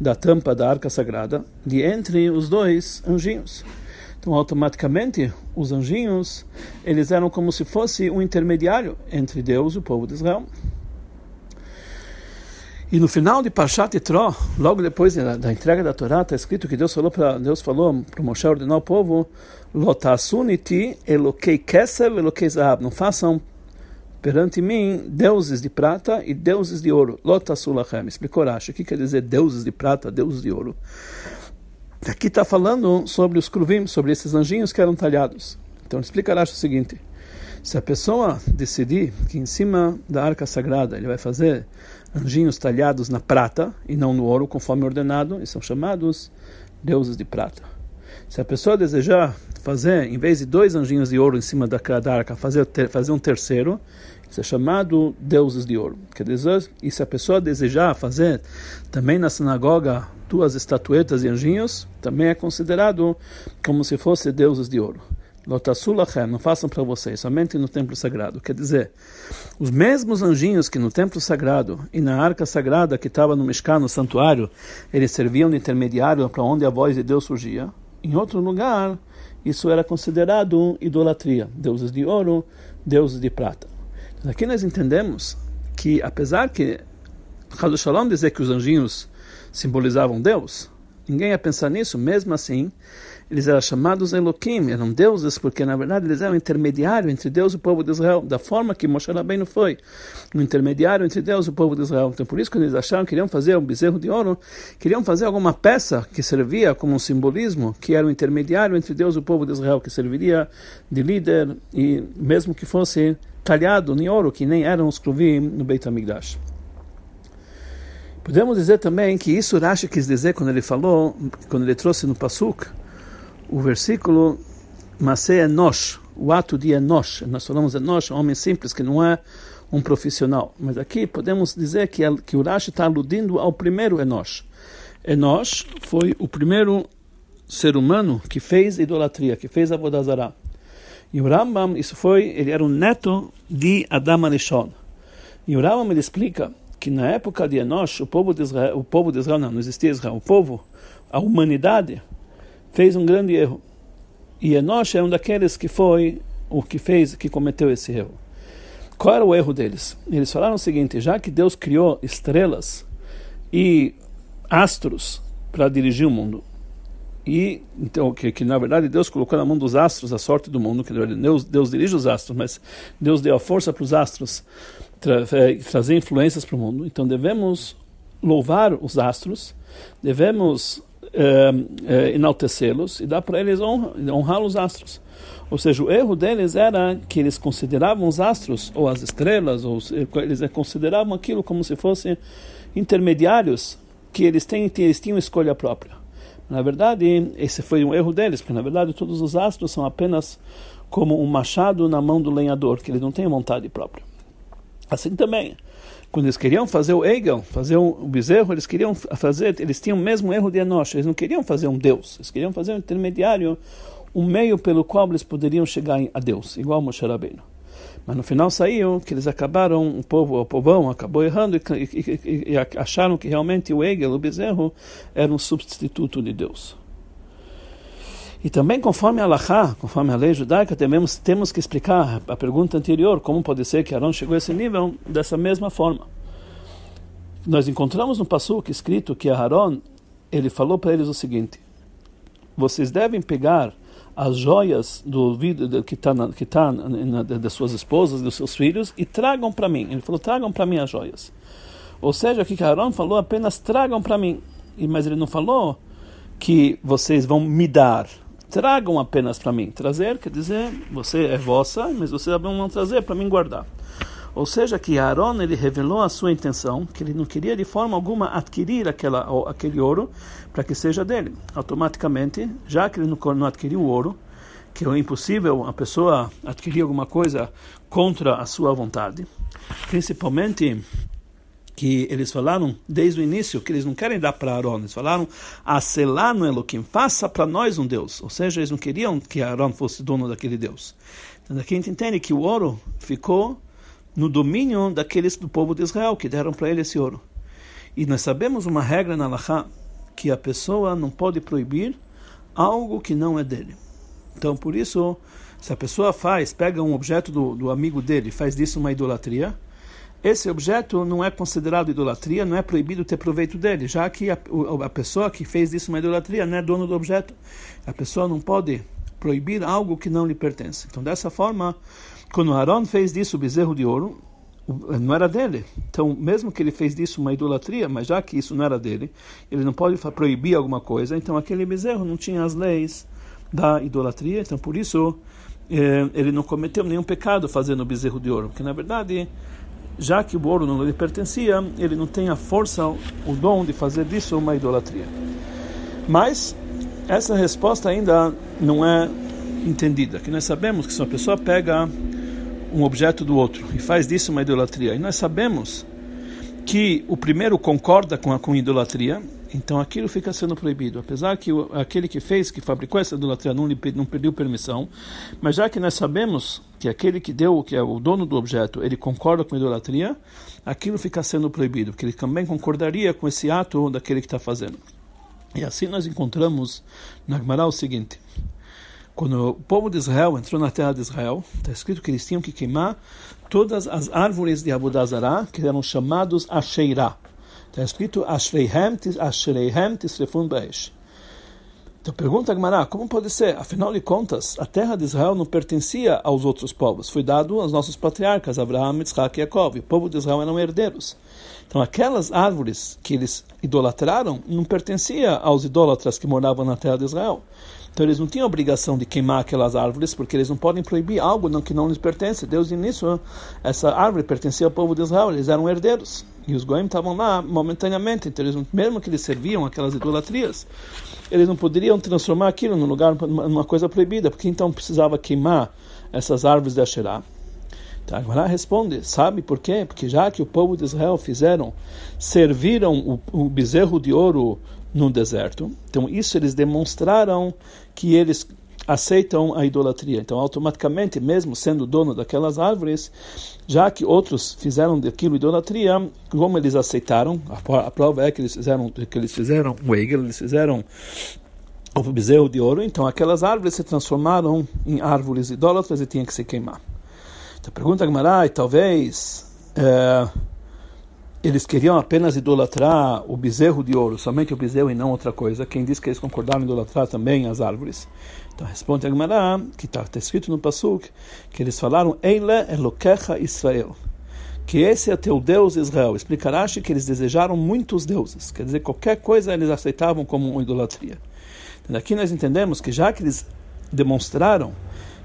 da tampa da arca sagrada, de entre os dois anjinhos. Então, automaticamente, os anjinhos, eles eram como se fosse um intermediário entre Deus e o povo de Israel. E no final de Parshat Yitro, logo depois da, da, entrega da Torá, está escrito que Deus falou para Deus falou para Moshe ordenar ao povo: "Lotasuniti elokei kesev elokei zahab". Não façam perante mim deuses de prata e deuses de ouro. Lotasulachem. Explicou Rashi. O que quer dizer deuses de prata, deuses de ouro? Aqui está falando sobre os cruvim, sobre esses anjinhos que eram talhados. Então explica Rashi o seguinte: se a pessoa decidir que em cima da arca sagrada ele vai fazer anjinhos talhados na prata e não no ouro, conforme ordenado, e são chamados deuses de prata. Se a pessoa desejar fazer, em vez de dois anjinhos de ouro em cima da, da arca, fazer, fazer um terceiro, isso é chamado deuses de ouro. Quer dizer, e se a pessoa desejar fazer também na sinagoga duas estatuetas de anjinhos, também é considerado como se fosse deuses de ouro. Não façam para vocês, somente no templo sagrado. Quer dizer, os mesmos anjinhos que no templo sagrado e na arca sagrada que estava no Mishkan, no santuário, eles serviam de intermediário para onde a voz de Deus surgia, em outro lugar, isso era considerado idolatria. Deuses de ouro, deuses de prata. Então, aqui nós entendemos que, apesar que Halu Shalom dizer que os anjinhos simbolizavam Deus, ninguém ia pensar nisso, mesmo assim, eles eram chamados Elohim, eram deuses, porque na verdade eles eram intermediário entre Deus e o povo de Israel, da forma que Moshe Rabbeinu foi, um intermediário entre Deus e o povo de Israel. Então por isso que eles acharam que queriam fazer um bezerro de ouro, queriam fazer alguma peça que servia como um simbolismo, que era o um intermediário entre Deus e o povo de Israel, que serviria de líder, e mesmo que fosse talhado em ouro, que nem eram os Kruvim no Beit HaMikdash. Podemos dizer também que isso Rashi quis dizer quando ele falou, quando ele trouxe no Pasuk, o versículo Masé Enosh, o ato de Enosh. Nós falamos Enosh, homem simples, que não é um profissional. Mas aqui podemos dizer que, que o Rashi está aludindo ao primeiro Enosh. Enosh foi o primeiro ser humano que fez idolatria, que fez Avodazara. E o Rambam, isso foi, ele era um neto de Adam Arishon. E o Rambam ele explica que na época de Enosh, o povo de Israel, o povo de Israel não, não existia Israel, o povo, a humanidade, fez um grande erro. E Enosh é um daqueles que foi o que fez, que cometeu esse erro. Qual era o erro deles? Eles falaram o seguinte: já que Deus criou estrelas e astros para dirigir o mundo, e então que, que, na verdade Deus colocou na mão dos astros a sorte do mundo, que Deus, Deus dirige os astros, mas Deus deu a força para os astros tra, é, trazer influências para o mundo. Então devemos louvar os astros, devemos uh, enaltecê-los e dar para eles honra, honrar os astros. Ou seja, o erro deles era que eles consideravam os astros, ou as estrelas, ou eles consideravam aquilo como se fossem intermediários, que eles, têm, eles tinham escolha própria. Na verdade, esse foi um erro deles, porque na verdade todos os astros são apenas como um machado na mão do lenhador, que ele não tem vontade própria. Assim também, quando eles queriam fazer o Egel, fazer o bezerro, eles queriam fazer, eles tinham o mesmo erro de Enoch, eles não queriam fazer um Deus, eles queriam fazer um intermediário, um meio pelo qual eles poderiam chegar a Deus, igual Moshe Rabbeinu. Mas no final saiu que eles acabaram, o povo, o povão acabou errando e, e, e acharam que realmente o Egel, o bezerro, era um substituto de Deus. E também, conforme a Allahá, conforme a lei judaica, temos, temos que explicar a pergunta anterior, como pode ser que Arão chegou a esse nível dessa mesma forma. Nós encontramos no Passuque escrito que Arão, ele falou para eles o seguinte, vocês devem pegar as joias do vidro que está que tá das suas esposas, dos seus filhos, e tragam para mim. Ele falou, tragam para mim as joias. Ou seja, aqui que Arão falou apenas tragam para mim. E, mas ele não falou que vocês vão me dar. Tragam apenas para mim. Trazer quer dizer, você é vossa, mas vocês vão trazer para mim guardar. Ou seja, que Aaron ele revelou a sua intenção, que ele não queria de forma alguma adquirir aquela, aquele ouro para que seja dele. Automaticamente, já que ele não, adquiriu o ouro, que é impossível a pessoa adquirir alguma coisa contra a sua vontade, principalmente que eles falaram desde o início que eles não querem dar para Aaron, eles falaram a no Elohim, faça para nós um Deus, ou seja, eles não queriam que Aaron fosse dono daquele Deus. Então aqui a gente entende que o ouro ficou no domínio daqueles do povo de Israel que deram para ele esse ouro. E nós sabemos uma regra na Laha que a pessoa não pode proibir algo que não é dele. Então, por isso, se a pessoa faz, pega um objeto do, do amigo dele faz disso uma idolatria, esse objeto não é considerado idolatria, não é proibido ter proveito dele, já que a, a pessoa que fez disso uma idolatria não é dono do objeto. A pessoa não pode proibir algo que não lhe pertence. Então, dessa forma, quando Aaron fez disso o bezerro de ouro, não era dele. Então, mesmo que ele fez disso uma idolatria, mas já que isso não era dele, ele não pode proibir alguma coisa, então aquele bezerro não tinha as leis da idolatria, então por isso eh, ele não cometeu nenhum pecado fazendo o bezerro de ouro, porque na verdade, já que o ouro não lhe pertencia, ele não tem a força, o dom de fazer disso uma idolatria. Mas essa resposta ainda não é entendida, que nós sabemos que se uma pessoa pega um objeto do outro e faz disso uma idolatria. E nós sabemos que o primeiro concorda com a com idolatria, então aquilo fica sendo proibido. Apesar que o, aquele que fez, que fabricou essa idolatria, não, lhe, não pediu permissão, mas já que nós sabemos que aquele que deu, que é o dono do objeto, ele concorda com a idolatria, aquilo fica sendo proibido, porque ele também concordaria com esse ato daquele que está fazendo. E assim nós encontramos na Gemara o seguinte: quando o povo de Israel entrou na terra de Israel, está escrito que eles tinham que queimar todas as árvores de Abudazará, que eram chamados Asheirá. Está escrito Ashreihem Tisrefun Be'esh. Então pergunta a Gemara, como pode ser? Afinal de contas, a terra de Israel não pertencia aos outros povos. Foi dado aos nossos patriarcas, Abraão, Isaac e Jacob. O povo de Israel eram herdeiros. Então aquelas árvores que eles idolatraram não pertencia aos idólatras que moravam na terra de Israel. Então eles não tinham obrigação de queimar aquelas árvores, porque eles não podem proibir algo que não lhes pertence. Deus início, essa árvore pertencia ao povo de Israel, eles eram herdeiros. E os goim estavam lá momentaneamente, então eles, mesmo que eles serviam aquelas idolatrias, eles não poderiam transformar aquilo num lugar, numa coisa proibida, porque então precisava queimar essas árvores de Asherah. Então, agora responde, sabe por quê? Porque já que o povo de Israel fizeram, serviram o, o bezerro de ouro no deserto. Então, isso eles demonstraram que eles aceitam a idolatria. Então, automaticamente, mesmo sendo dono daquelas árvores, já que outros fizeram daquilo idolatria, como eles aceitaram, a, prova é que eles fizeram que eles fizeram o Egel, eles fizeram o bezerro de ouro, então aquelas árvores se transformaram em árvores idólatras e tinham que se queimar. Então, pergunta a Gmarai, talvez é, eles queriam apenas idolatrar o bezerro de ouro, somente o bezerro e não outra coisa. Quem diz que eles concordaram em idolatrar também as árvores? Então responde a Gemara, que está tá escrito no Pasuk, que eles falaram, Eile Elokecha Israel, que esse é teu Deus Israel. Explicará que eles desejaram muitos deuses, quer dizer, qualquer coisa eles aceitavam como uma idolatria. Então, daqui nós entendemos que já que eles demonstraram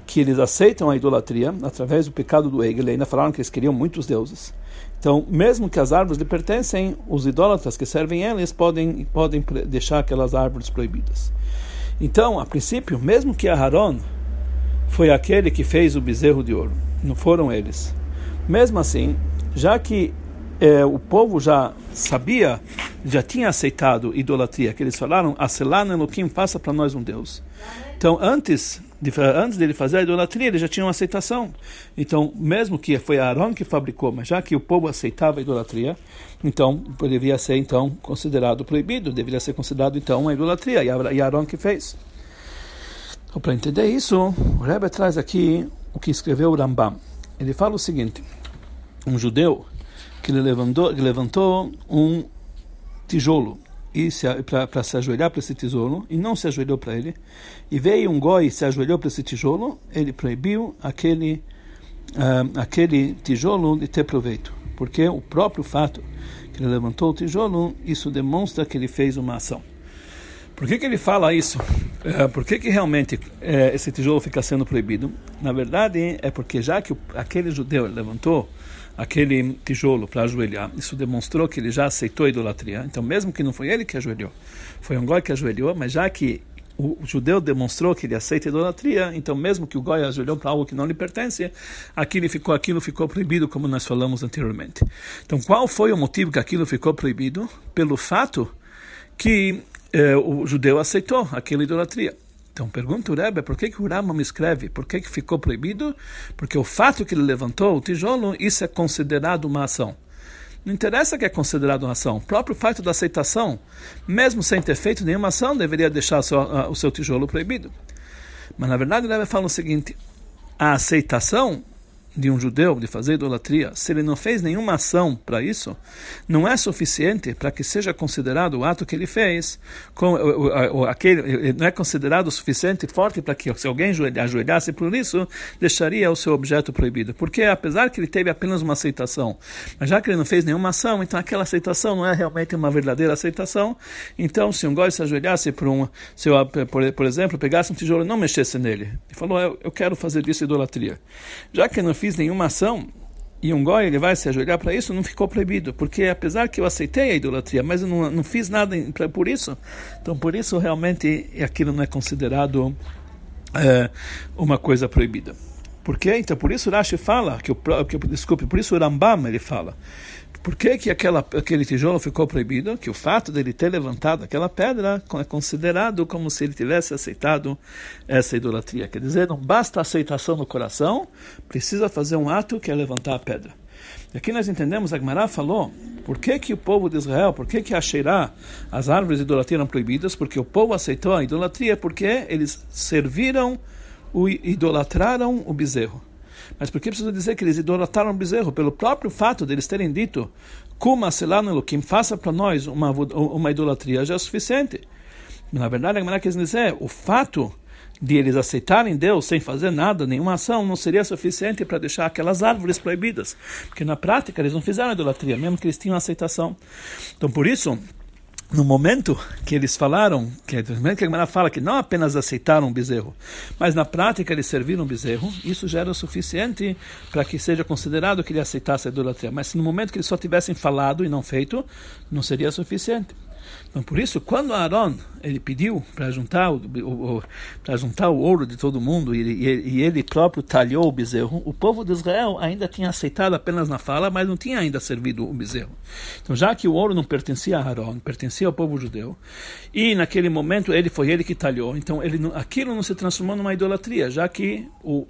que eles aceitam a idolatria através do pecado do Egel, ainda falaram que eles queriam muitos deuses. Então, mesmo que as árvores lhe pertencem, os idólatras que servem eles podem, podem deixar aquelas árvores proibidas. Então, a princípio, mesmo que Aharon foi aquele que fez o bezerro de ouro, não foram eles. Mesmo assim, já que é, o povo já sabia, já tinha aceitado idolatria, que eles falaram, Aselan Elohim, faça para nós um Deus. Então, antes de, antes dele fazer a idolatria, ele já tinha uma aceitação. Então, mesmo que foi Aaron que fabricou, mas já que o povo aceitava a idolatria, então deveria ser então considerado proibido, deveria ser considerado então uma idolatria, e Aaron que fez. Então, para entender isso, o Rebbe traz aqui o que escreveu o Rambam. Ele fala o seguinte: um judeu que levantou, que levantou um tijolo e para se ajoelhar para esse tijolo e não se ajoelhou para ele e veio um goi e se ajoelhou para esse tijolo ele proibiu aquele uh, aquele tijolo de ter proveito porque o próprio fato ele levantou o tijolo isso demonstra que ele fez uma ação por que, que ele fala isso? É, por que, que realmente é, esse tijolo fica sendo proibido? Na verdade, é porque já que o, aquele judeu levantou aquele tijolo para ajoelhar, isso demonstrou que ele já aceitou a idolatria. Então, mesmo que não foi ele que ajoelhou, foi um goi que ajoelhou, mas já que o, judeu demonstrou que ele aceita idolatria, então mesmo que o goi ajoelhou para algo que não lhe pertence, aquilo ficou, aquilo ficou proibido, como nós falamos anteriormente. Então, qual foi o motivo que aquilo ficou proibido? Pelo fato que eh, o judeu aceitou aquela idolatria. Então pergunta o Rebbe, por que, que o Rama me escreve? Por que, que ficou proibido? Porque o fato que ele levantou o tijolo, isso é considerado uma ação. Não interessa que é considerado uma ação. O próprio fato da aceitação, mesmo sem ter feito nenhuma ação, deveria deixar o seu, o seu tijolo proibido. Mas na verdade Rebbe fala o seguinte, a aceitação de um judeu de fazer idolatria, se ele não fez nenhuma ação para isso, não é suficiente para que seja considerado o ato que ele fez, com, aquele, não é considerado suficiente forte para que se alguém ajoelhasse por isso, deixaria o seu objeto proibido. Porque apesar que ele teve apenas uma aceitação, mas já que ele não fez nenhuma ação, então aquela aceitação não é realmente uma verdadeira aceitação. Então, se um goi se ajoelhasse por um, se eu, por, por exemplo, pegasse um tijolo e não mexesse nele, e falou, eu, eu quero fazer disso idolatria. Já que não fiz nenhuma ação, e um goi ele vai se ajoelhar para isso, não ficou proibido, porque apesar que eu aceitei a idolatria, mas eu não, não fiz nada pra, por isso, então por isso realmente aquilo não é considerado é, uma coisa proibida. Por quê? Então por isso Rashi fala, que o, que, desculpe, por isso o Rambam ele fala por que, que aquela, aquele tijolo ficou proibido? Que o fato dele ter levantado aquela pedra é considerado como se ele tivesse aceitado essa idolatria. Quer dizer, não basta a aceitação no coração, precisa fazer um ato que é levantar a pedra. E aqui nós entendemos, a Gemara falou, por que, que o povo de Israel, por que, que a Sheirá, as árvores de idolatria eram proibidas? Porque o povo aceitou a idolatria, porque eles serviram, o, idolatraram o bezerro. Mas por que preciso dizer que eles idolatraram o bezerro? Pelo próprio fato deles terem dito, Kuma selano Elohim, faça para nós uma, uma idolatria, já é suficiente. Na verdade, a Gemara quer dizer, o fato de eles aceitarem Deus sem fazer nada, nenhuma ação, não seria suficiente para deixar aquelas árvores proibidas. Porque na prática eles não fizeram idolatria, mesmo que eles tinham aceitação. Então, por isso, no momento que eles falaram, que no momento que a Gemara fala que não apenas aceitaram o bezerro, mas na prática eles serviram o bezerro, isso já era o suficiente para que seja considerado que ele aceitasse a idolatria. Mas no momento que eles só tivessem falado e não feito, não seria suficiente. Então, por isso, quando Aaron ele pediu para juntar o, o para juntar o ouro de todo mundo e ele, e ele próprio talhou o bezerro, o povo de Israel ainda tinha aceitado apenas na fala, mas não tinha ainda servido o bezerro. Então, já que o ouro não pertencia a Aaron, pertencia ao povo judeu, e naquele momento ele foi ele que talhou, então ele, aquilo não se transformou numa idolatria, já que o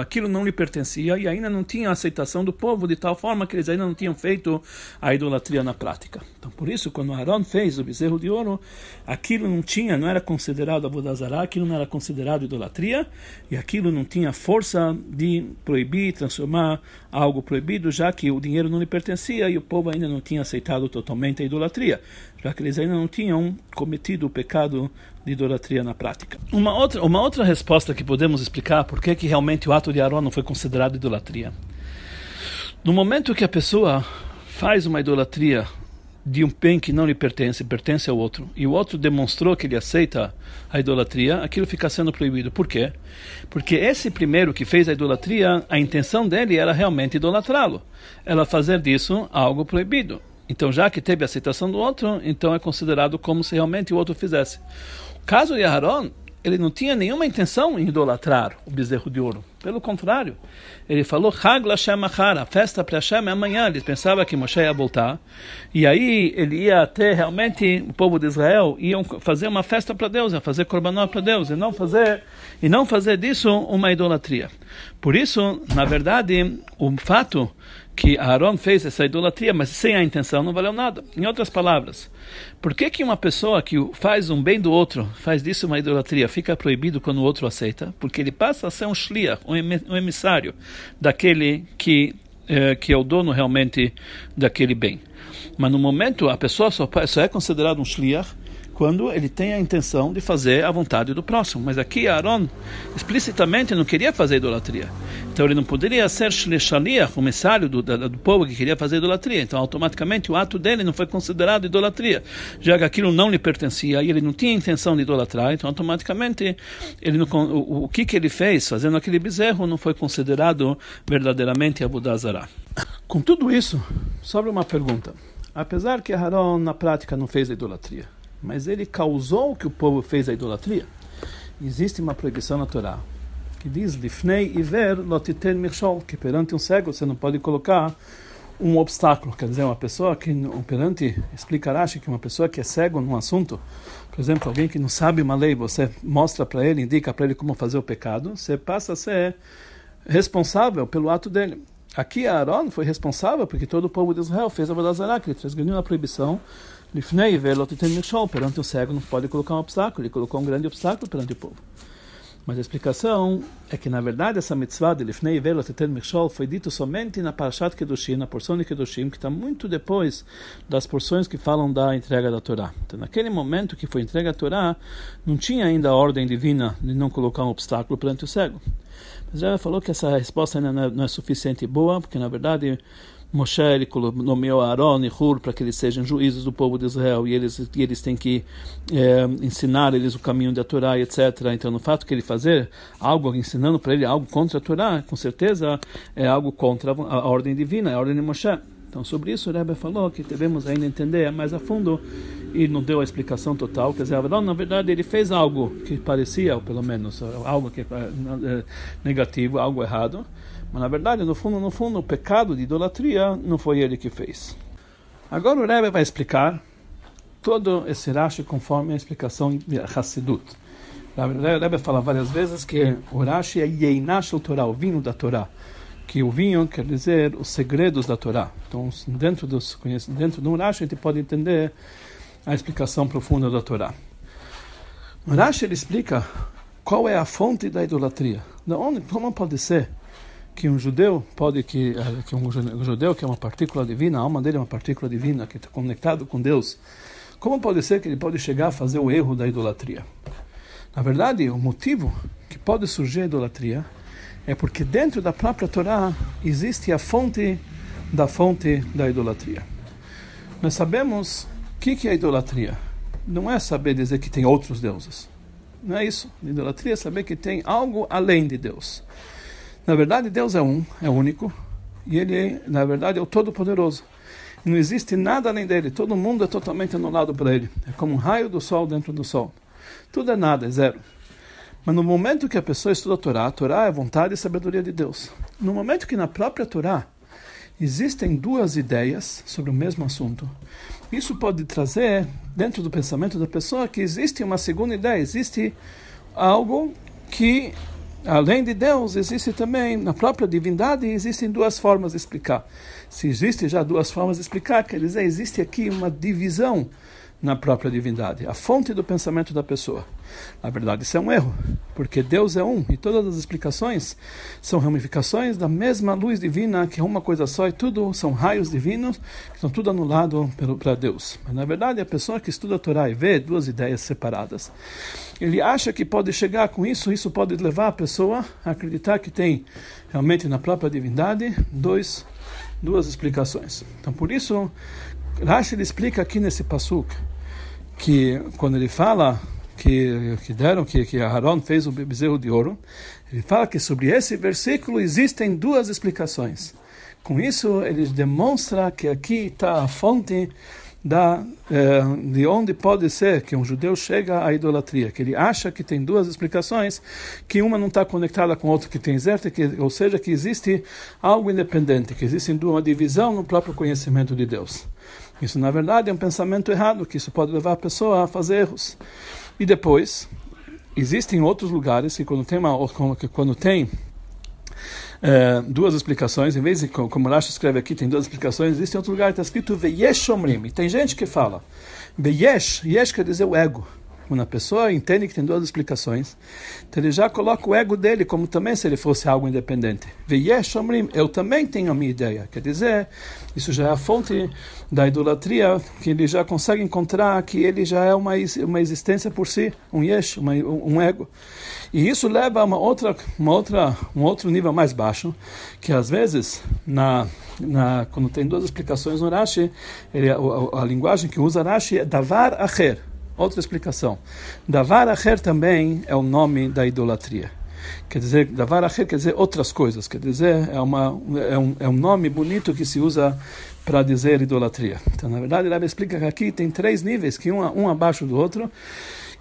aquilo não lhe pertencia e ainda não tinha aceitação do povo, de tal forma que eles ainda não tinham feito a idolatria na prática. Então, por isso, quando Aaron fez o bezerro de ouro, aquilo não tinha, não era considerado abodazará, aquilo não era considerado idolatria, e aquilo não tinha força de proibir, transformar algo proibido, já que o dinheiro não lhe pertencia e o povo ainda não tinha aceitado totalmente a idolatria, já que eles ainda não tinham cometido o pecado de idolatria na prática. Uma outra, uma outra resposta que podemos explicar por que, que realmente o ato de Aaron não foi considerado idolatria. No momento que a pessoa faz uma idolatria de um bem que não lhe pertence, pertence ao outro, e o outro demonstrou que ele aceita a idolatria, aquilo fica sendo proibido. Por quê? Porque esse primeiro que fez a idolatria, a intenção dele era realmente idolatrá-lo. Ela fazer disso algo proibido. Então, já que teve a aceitação do outro, então é considerado como se realmente o outro fizesse caso de Aharon, ele não tinha nenhuma intenção em idolatrar o bezerro de ouro. Pelo contrário, ele falou, Hag festa para Hashem é amanhã. Ele pensava que Moshe ia voltar. E aí ele ia ter realmente, o povo de Israel, iam fazer uma festa para Deus, ia fazer korbanot para Deus, e não fazer, e não fazer disso uma idolatria. Por isso, na verdade, o fato que Aaron fez essa idolatria, mas sem a intenção, não valeu nada. Em outras palavras, por que, que uma pessoa que faz um bem do outro, faz disso uma idolatria, fica proibido quando o outro aceita? Porque ele passa a ser um shliach, um emissário daquele que, eh, que é o dono realmente daquele bem. Mas no momento, a pessoa só, só é considerada um shliach quando ele tem a intenção de fazer a vontade do próximo. Mas aqui Aaron explicitamente não queria fazer idolatria. Então ele não poderia ser shaliach, o emissário do, do, do, povo que queria fazer idolatria. Então automaticamente o ato dele não foi considerado idolatria, já que aquilo não lhe pertencia e ele não tinha intenção de idolatrar. Então automaticamente ele não, o, o que, que ele fez fazendo aquele bezerro não foi considerado verdadeiramente Abu Dazara. Com tudo isso, sobre uma pergunta. Apesar que Aaron na prática não fez a idolatria, mas ele causou que o povo fez a idolatria. Existe uma proibição na Torá que diz Lifnei Iver Lotiten Mirshol, que perante um cego você não pode colocar um obstáculo, quer dizer, uma pessoa que perante explicará que uma pessoa que é cego num assunto, por exemplo, alguém que não sabe uma lei, você mostra para ele, indica para ele como fazer o pecado, você passa a ser responsável pelo ato dele. Aqui Aaron foi responsável porque todo o povo de Israel fez a Vodazará, que ele transgrediu a proibição Lifnei michol, perante o cego não pode colocar um obstáculo, ele colocou um grande obstáculo perante o povo. Mas a explicação é que, na verdade, essa mitzvah de Lifnei velotiten michol foi dito somente na Parashat Kedushim, na porção de Kedushim, que está muito depois das porções que falam da entrega da Torá. Então, naquele momento que foi entregue a Torá, não tinha ainda a ordem divina de não colocar um obstáculo perante o cego. Mas já falou que essa resposta ainda não é, não é suficiente e boa, porque, na verdade, Moshe ele nomeou Aaron e Hur para que eles sejam juízes do povo de Israel e eles, e eles têm que é, ensinar eles o caminho da Torá, etc. Então, no fato que ele fazer algo, ensinando para ele algo contra a Torá, com certeza é algo contra a ordem divina, a ordem de Moshe. Então, sobre isso, o Rebbe falou que devemos ainda entender mais a fundo e não deu a explicação total. Quer dizer, Abraão, na verdade, ele fez algo que parecia, ou pelo menos, algo que é negativo, algo errado. Mas na verdade, no fundo, no fundo, o pecado de idolatria não foi ele que fez. Agora o Rebbe vai explicar todo esse Rashi conforme a explicação de Hassidut. O Rebbe fala várias vezes que o Rashi é Yeinash Torah, o vinho da Torá. Que o vinho quer dizer os segredos da Torá. Então, dentro, dos, dentro do Rashi, a gente pode entender a explicação profunda da Torá. O Rashi ele explica qual é a fonte da idolatria. De onde, como pode ser que um judeu pode que, eh, que um judeu que é uma partícula divina, a alma dele é uma partícula divina que está conectado com Deus, como pode ser que ele pode chegar a fazer o erro da idolatria? Na verdade, o motivo que pode surgir a idolatria é porque dentro da própria Torá existe a fonte da fonte da idolatria. Nós sabemos o que, que é idolatria. Não é saber dizer que tem outros deuses. Não é isso. Idolatria é saber que tem algo além de Deus. Na verdade, Deus é um, é único, e Ele, na verdade, é o Todo-Poderoso. Não existe nada além dele, todo mundo é totalmente anulado por ele. É como um raio do sol dentro do sol. Tudo é nada, é zero. Mas no momento que a pessoa estuda a Torá, a Torá é a vontade e sabedoria de Deus. No momento que na própria Torá existem duas ideias sobre o mesmo assunto, isso pode trazer, dentro do pensamento da pessoa, que existe uma segunda ideia, existe algo que além de Deus, existe também, na própria divindade, existem duas formas de explicar. Se existe já duas formas de explicar, quer dizer, existe aqui uma divisão na própria divindade, a fonte do pensamento da pessoa. Na verdade, isso é um erro, porque Deus é um e todas as explicações são ramificações da mesma luz divina, que é uma coisa só e tudo são raios divinos que estão tudo anulado para Deus. Mas na verdade, a pessoa que estuda a Torá e vê duas ideias separadas, ele acha que pode chegar com isso, isso pode levar a pessoa a acreditar que tem realmente na própria divindade dois, duas explicações. Então, por isso, Rashi ele explica aqui nesse pasuk que quando ele fala que, que deram, que, que Aaron fez o bezerro de ouro, ele fala que sobre esse versículo existem duas explicações. Com isso, ele demonstra que aqui está a fonte da, eh, de onde pode ser que um judeu chega à idolatria, que ele acha que tem duas explicações, que uma não está conectada com a outra que tem certo, que, ou seja, que existe algo independente, que existe uma divisão no próprio conhecimento de Deus. Isso, na verdade, é um pensamento errado, que isso pode levar a pessoa a fazer erros. E depois, existem outros lugares que quando tem, uma, quando tem é, duas explicações, em vez de, como Rashi escreve aqui, tem duas explicações, existe outro lugar está escrito Veyesh Omrim. E tem gente que fala, Veyesh, Yesh quer dizer o ego. Quando a pessoa entende que tem duas explicações, então ele já coloca o ego dele como também se ele fosse algo independente. Eu também tenho a minha ideia. Quer dizer, isso já é a fonte da idolatria, que ele já consegue encontrar que ele já é uma, uma existência por si, um yesh, uma, um ego. E isso leva a uma outra, uma outra, um outro nível mais baixo, que às vezes, na, na, quando tem duas explicações no Rashi, ele, a, a, a linguagem que usa Rashi é davar acher, Outra explicação. Davar Acher também é o nome da idolatria. Quer dizer, Davar Acher quer dizer outras coisas. Quer dizer, é, uma, é, um, é um nome bonito que se usa para dizer idolatria. Então, na verdade, ele explica que aqui tem três níveis, que um, um abaixo do outro,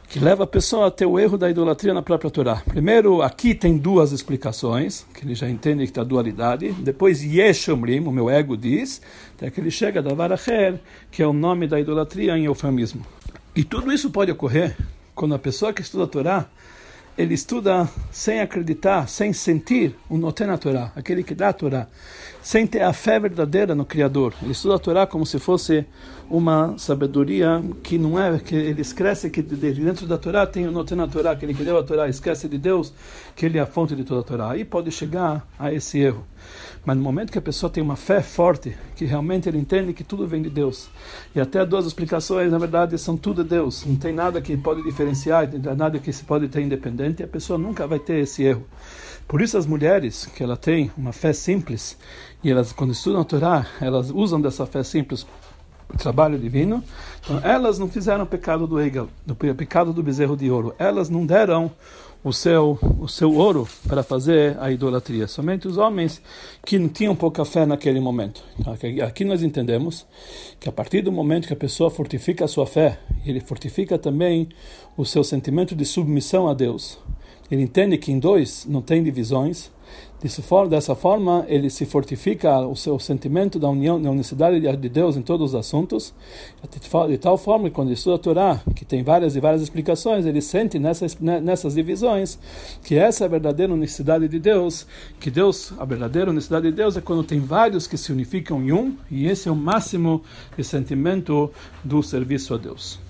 que leva a pessoa a ter o erro da idolatria na própria Torá. Primeiro, aqui tem duas explicações, que ele já entende que está dualidade. Depois, Yeshomrim, o meu ego diz, até que ele chega a Davar Acher, que é o nome da idolatria em eufemismo. E tudo isso pode ocorrer quando a pessoa que estuda a Torá, ele estuda sem acreditar, sem sentir o Noten a Torá, aquele que dá a Torá, sem ter a fé verdadeira no Criador. Ele estuda a Torá como se fosse uma sabedoria que não é, que ele esquece que dentro da Torá tem o Noten a Torá, aquele que deu a Torá, esquece de Deus, que ele é a fonte de toda a Torá. Aí pode chegar a esse erro. Mas no momento que a pessoa tem uma fé forte, que realmente ele entende que tudo vem de Deus, e até duas explicações, na verdade, são tudo Deus, não tem nada que pode diferenciar, nada que se pode ter independente, a pessoa nunca vai ter esse erro. Por isso as mulheres, que ela tem uma fé simples, e elas quando estudam a Torá, elas usam dessa fé simples trabalho divino, então elas não fizeram o pecado do Hegel, do pecado do bezerro de ouro, elas não deram o seu, o seu ouro para fazer a idolatria. Somente os homens que não tinham pouca fé naquele momento. Aqui nós entendemos que a partir do momento que a pessoa fortifica a sua fé, ele fortifica também o seu sentimento de submissão a Deus. Ele entende que em dois não tem divisões, Dessa forma, ele se fortifica o seu sentimento da união, da unicidade de Deus em todos os assuntos, de tal forma que quando ele estuda a Torá, que tem várias e várias explicações, ele sente nessas, nessas divisões que essa é a verdadeira unicidade de Deus, que Deus, a verdadeira unicidade de Deus é quando tem vários que se unificam em um, e esse é o máximo de sentimento do serviço a Deus.